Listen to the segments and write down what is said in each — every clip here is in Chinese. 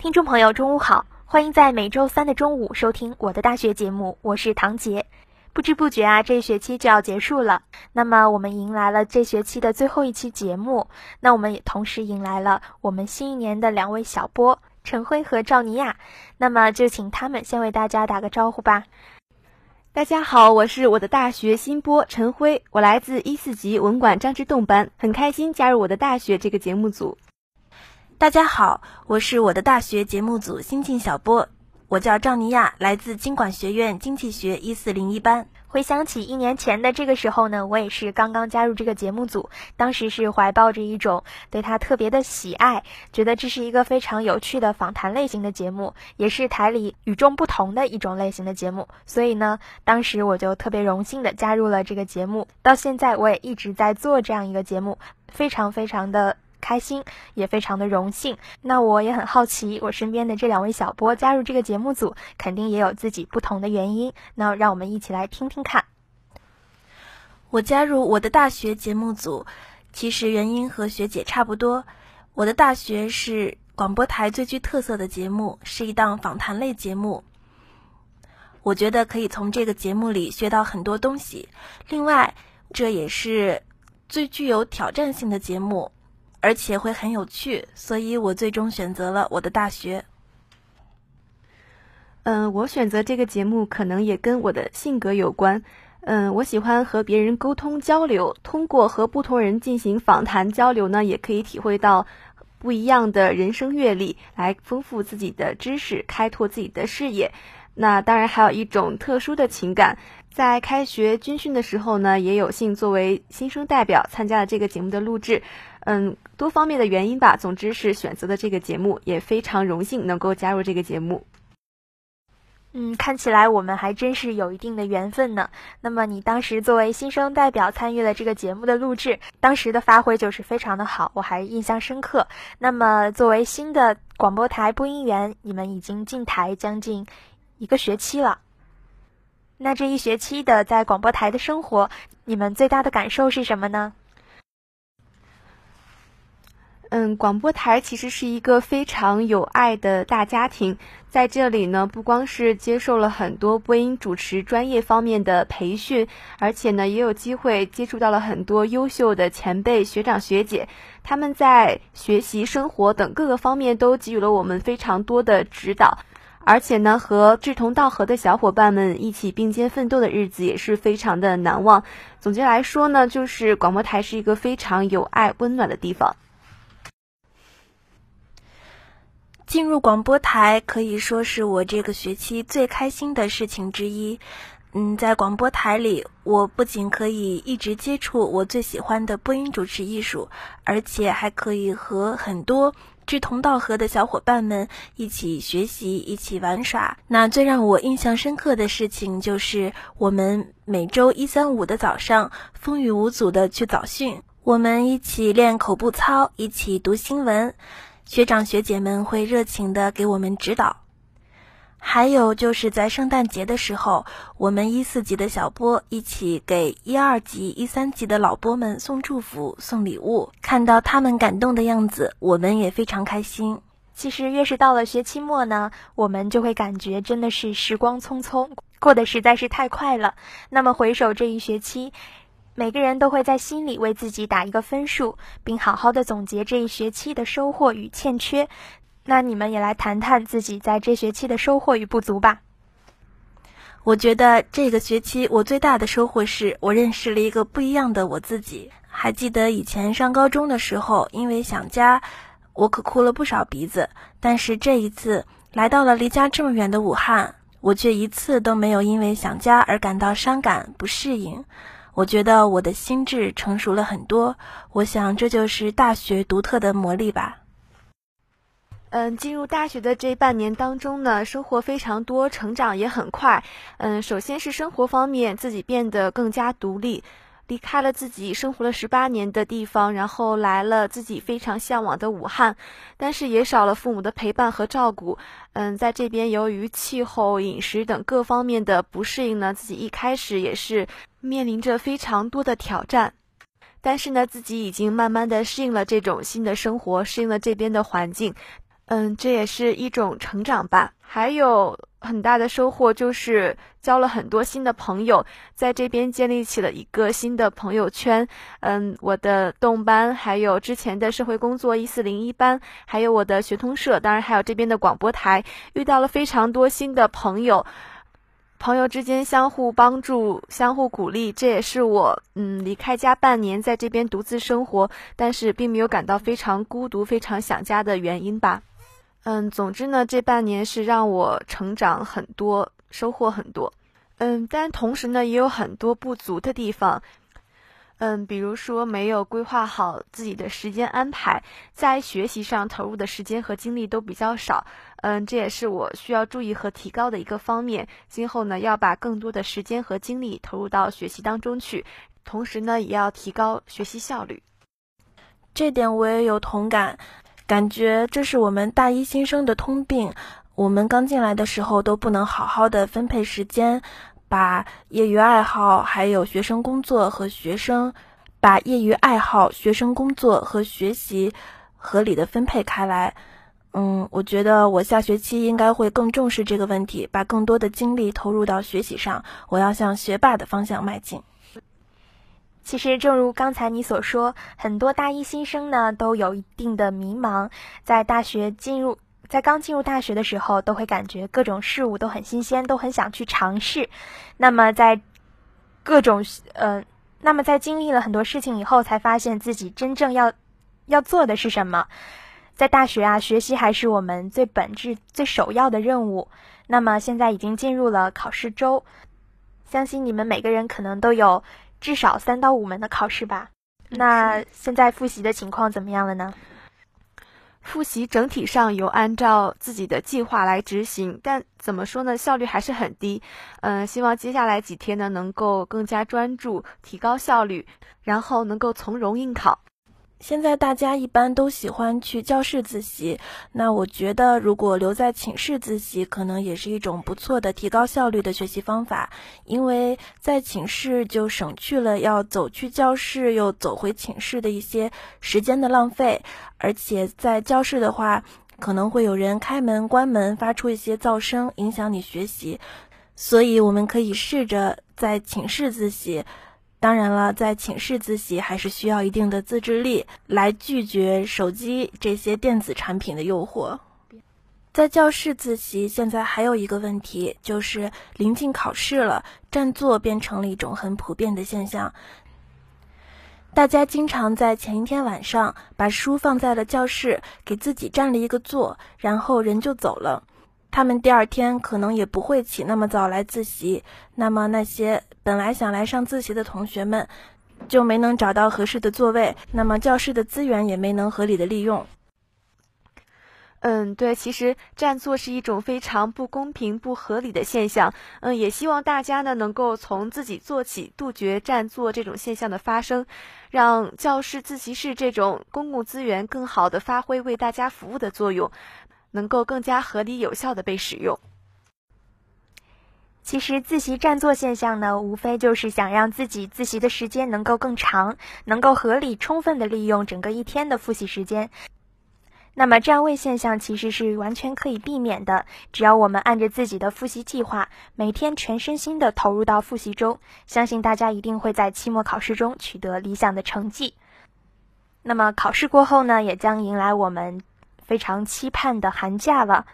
听众朋友，中午好，欢迎在每周三的中午收听我的大学节目，我是唐杰。不知不觉啊，这一学期就要结束了，那么我们迎来了这学期的最后一期节目，那我们也同时迎来了我们新一年的两位小波陈辉和赵尼亚，那么就请他们先为大家打个招呼吧。大家好，我是我的大学新波陈辉，我来自一四级文管张之洞班，很开心加入我的大学这个节目组。大家好，我是我的大学节目组新晋小波，我叫赵尼亚，来自经管学院经济学一四零一班。回想起一年前的这个时候呢，我也是刚刚加入这个节目组，当时是怀抱着一种对他特别的喜爱，觉得这是一个非常有趣的访谈类型的节目，也是台里与众不同的一种类型的节目，所以呢，当时我就特别荣幸的加入了这个节目，到现在我也一直在做这样一个节目，非常非常的。开心，也非常的荣幸。那我也很好奇，我身边的这两位小波加入这个节目组，肯定也有自己不同的原因。那让我们一起来听听看。我加入我的大学节目组，其实原因和学姐差不多。我的大学是广播台最具特色的节目，是一档访谈类节目。我觉得可以从这个节目里学到很多东西。另外，这也是最具有挑战性的节目。而且会很有趣，所以我最终选择了我的大学。嗯，我选择这个节目可能也跟我的性格有关。嗯，我喜欢和别人沟通交流，通过和不同人进行访谈交流呢，也可以体会到不一样的人生阅历，来丰富自己的知识，开拓自己的视野。那当然还有一种特殊的情感，在开学军训的时候呢，也有幸作为新生代表参加了这个节目的录制。嗯，多方面的原因吧。总之是选择的这个节目，也非常荣幸能够加入这个节目。嗯，看起来我们还真是有一定的缘分呢。那么你当时作为新生代表参与了这个节目的录制，当时的发挥就是非常的好，我还印象深刻。那么作为新的广播台播音员，你们已经进台将近一个学期了。那这一学期的在广播台的生活，你们最大的感受是什么呢？嗯，广播台其实是一个非常有爱的大家庭，在这里呢，不光是接受了很多播音主持专业方面的培训，而且呢，也有机会接触到了很多优秀的前辈学长学姐，他们在学习、生活等各个方面都给予了我们非常多的指导，而且呢，和志同道合的小伙伴们一起并肩奋斗的日子也是非常的难忘。总结来说呢，就是广播台是一个非常有爱、温暖的地方。进入广播台可以说是我这个学期最开心的事情之一。嗯，在广播台里，我不仅可以一直接触我最喜欢的播音主持艺术，而且还可以和很多志同道合的小伙伴们一起学习、一起玩耍。那最让我印象深刻的事情就是，我们每周一、三、五的早上风雨无阻的去早训，我们一起练口部操，一起读新闻。学长学姐们会热情的给我们指导，还有就是在圣诞节的时候，我们一四级的小波一起给一二级、一三级的老波们送祝福、送礼物，看到他们感动的样子，我们也非常开心。其实越是到了学期末呢，我们就会感觉真的是时光匆匆，过得实在是太快了。那么回首这一学期。每个人都会在心里为自己打一个分数，并好好的总结这一学期的收获与欠缺。那你们也来谈谈自己在这学期的收获与不足吧。我觉得这个学期我最大的收获是我认识了一个不一样的我自己。还记得以前上高中的时候，因为想家，我可哭了不少鼻子。但是这一次来到了离家这么远的武汉，我却一次都没有因为想家而感到伤感不适应。我觉得我的心智成熟了很多，我想这就是大学独特的魔力吧。嗯，进入大学的这半年当中呢，收获非常多，成长也很快。嗯，首先是生活方面，自己变得更加独立。离开了自己生活了十八年的地方，然后来了自己非常向往的武汉，但是也少了父母的陪伴和照顾。嗯，在这边由于气候、饮食等各方面的不适应呢，自己一开始也是面临着非常多的挑战。但是呢，自己已经慢慢的适应了这种新的生活，适应了这边的环境。嗯，这也是一种成长吧。还有很大的收获就是交了很多新的朋友，在这边建立起了一个新的朋友圈。嗯，我的动班，还有之前的社会工作一四零一班，还有我的学通社，当然还有这边的广播台，遇到了非常多新的朋友。朋友之间相互帮助、相互鼓励，这也是我嗯离开家半年，在这边独自生活，但是并没有感到非常孤独、非常想家的原因吧。嗯，总之呢，这半年是让我成长很多，收获很多。嗯，但同时呢，也有很多不足的地方。嗯，比如说没有规划好自己的时间安排，在学习上投入的时间和精力都比较少。嗯，这也是我需要注意和提高的一个方面。今后呢，要把更多的时间和精力投入到学习当中去，同时呢，也要提高学习效率。这点我也有同感，感觉这是我们大一新生的通病。我们刚进来的时候都不能好好的分配时间。把业余爱好、还有学生工作和学生，把业余爱好、学生工作和学习合理的分配开来。嗯，我觉得我下学期应该会更重视这个问题，把更多的精力投入到学习上。我要向学霸的方向迈进。其实，正如刚才你所说，很多大一新生呢都有一定的迷茫，在大学进入。在刚进入大学的时候，都会感觉各种事物都很新鲜，都很想去尝试。那么在各种呃，那么在经历了很多事情以后，才发现自己真正要要做的是什么。在大学啊，学习还是我们最本质、最首要的任务。那么现在已经进入了考试周，相信你们每个人可能都有至少三到五门的考试吧？那现在复习的情况怎么样了呢？复习整体上有按照自己的计划来执行，但怎么说呢，效率还是很低。嗯，希望接下来几天呢，能够更加专注，提高效率，然后能够从容应考。现在大家一般都喜欢去教室自习，那我觉得如果留在寝室自习，可能也是一种不错的提高效率的学习方法。因为在寝室就省去了要走去教室又走回寝室的一些时间的浪费，而且在教室的话，可能会有人开门关门，发出一些噪声，影响你学习。所以我们可以试着在寝室自习。当然了，在寝室自习还是需要一定的自制力来拒绝手机这些电子产品的诱惑。在教室自习，现在还有一个问题，就是临近考试了，占座变成了一种很普遍的现象。大家经常在前一天晚上把书放在了教室，给自己占了一个座，然后人就走了。他们第二天可能也不会起那么早来自习，那么那些本来想来上自习的同学们，就没能找到合适的座位，那么教室的资源也没能合理的利用。嗯，对，其实占座是一种非常不公平、不合理的现象。嗯，也希望大家呢能够从自己做起，杜绝占座这种现象的发生，让教室、自习室这种公共资源更好的发挥为大家服务的作用。能够更加合理有效的被使用。其实自习占座现象呢，无非就是想让自己自习的时间能够更长，能够合理充分的利用整个一天的复习时间。那么占位现象其实是完全可以避免的，只要我们按着自己的复习计划，每天全身心的投入到复习中，相信大家一定会在期末考试中取得理想的成绩。那么考试过后呢，也将迎来我们。非常期盼的寒假了，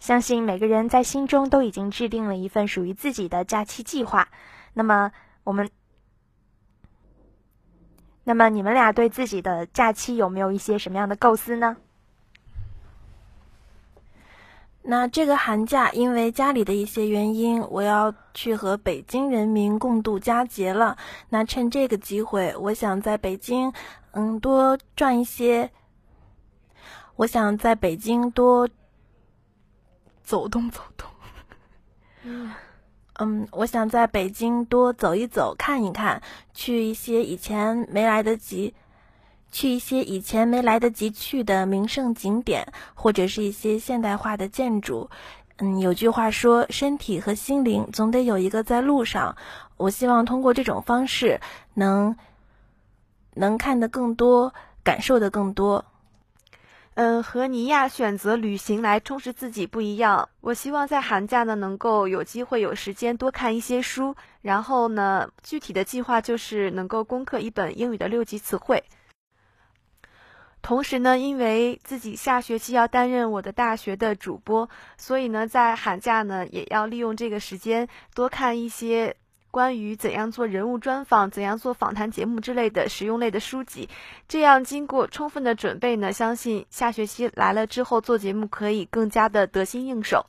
相信每个人在心中都已经制定了一份属于自己的假期计划。那么，我们，那么你们俩对自己的假期有没有一些什么样的构思呢？那这个寒假，因为家里的一些原因，我要去和北京人民共度佳节了。那趁这个机会，我想在北京，嗯，多赚一些。我想在北京多走动走动，嗯，我想在北京多走一走，看一看，去一些以前没来得及，去一些以前没来得及去的名胜景点，或者是一些现代化的建筑。嗯，有句话说，身体和心灵总得有一个在路上。我希望通过这种方式，能能看得更多，感受的更多。嗯，和尼亚选择旅行来充实自己不一样。我希望在寒假呢，能够有机会有时间多看一些书，然后呢，具体的计划就是能够攻克一本英语的六级词汇。同时呢，因为自己下学期要担任我的大学的主播，所以呢，在寒假呢，也要利用这个时间多看一些。关于怎样做人物专访、怎样做访谈节目之类的实用类的书籍，这样经过充分的准备呢，相信下学期来了之后做节目可以更加的得心应手。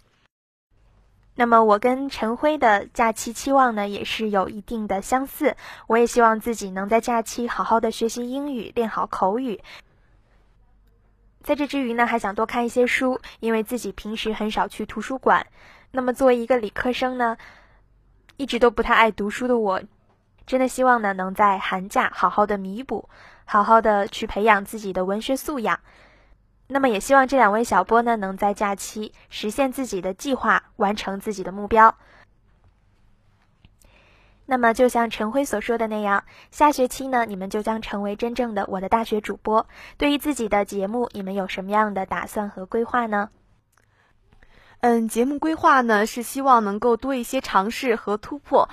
那么我跟陈辉的假期期望呢，也是有一定的相似。我也希望自己能在假期好好的学习英语，练好口语。在这之余呢，还想多看一些书，因为自己平时很少去图书馆。那么作为一个理科生呢？一直都不太爱读书的我，真的希望呢，能在寒假好好的弥补，好好的去培养自己的文学素养。那么也希望这两位小波呢，能在假期实现自己的计划，完成自己的目标。那么就像陈辉所说的那样，下学期呢，你们就将成为真正的我的大学主播。对于自己的节目，你们有什么样的打算和规划呢？嗯，节目规划呢是希望能够多一些尝试和突破。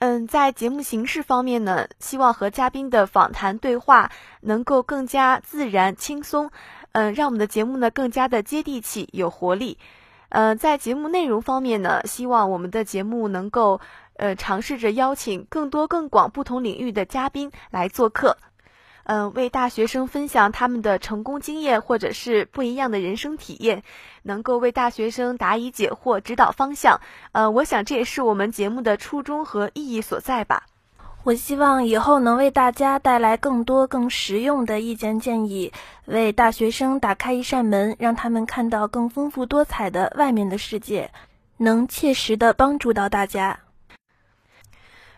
嗯，在节目形式方面呢，希望和嘉宾的访谈对话能够更加自然轻松，嗯，让我们的节目呢更加的接地气、有活力。呃，在节目内容方面呢，希望我们的节目能够呃尝试着邀请更多更广不同领域的嘉宾来做客。嗯，为大学生分享他们的成功经验，或者是不一样的人生体验，能够为大学生答疑解惑、指导方向。呃，我想这也是我们节目的初衷和意义所在吧。我希望以后能为大家带来更多更实用的意见建议，为大学生打开一扇门，让他们看到更丰富多彩的外面的世界，能切实的帮助到大家。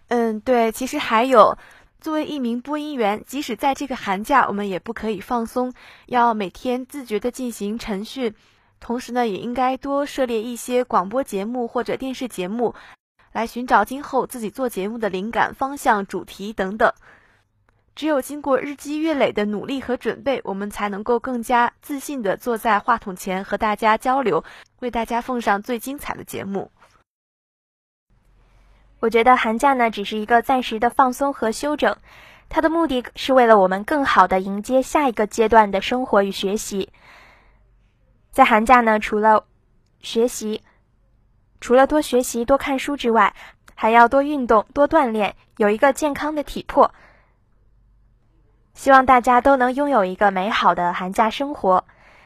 嗯，对，其实还有。作为一名播音员，即使在这个寒假，我们也不可以放松，要每天自觉地进行晨训。同时呢，也应该多涉猎一些广播节目或者电视节目，来寻找今后自己做节目的灵感方向、主题等等。只有经过日积月累的努力和准备，我们才能够更加自信地坐在话筒前和大家交流，为大家奉上最精彩的节目。我觉得寒假呢只是一个暂时的放松和休整，它的目的是为了我们更好的迎接下一个阶段的生活与学习。在寒假呢，除了学习，除了多学习、多看书之外，还要多运动、多锻炼，有一个健康的体魄。希望大家都能拥有一个美好的寒假生活。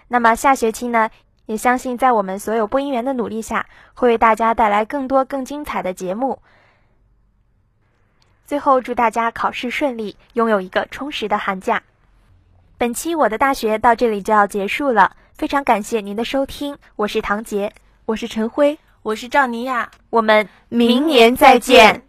那么下学期呢，也相信在我们所有播音员的努力下，会为大家带来更多更精彩的节目。最后，祝大家考试顺利，拥有一个充实的寒假。本期我的大学到这里就要结束了，非常感谢您的收听，我是唐杰，我是陈辉，我是赵尼亚，我们明年再见。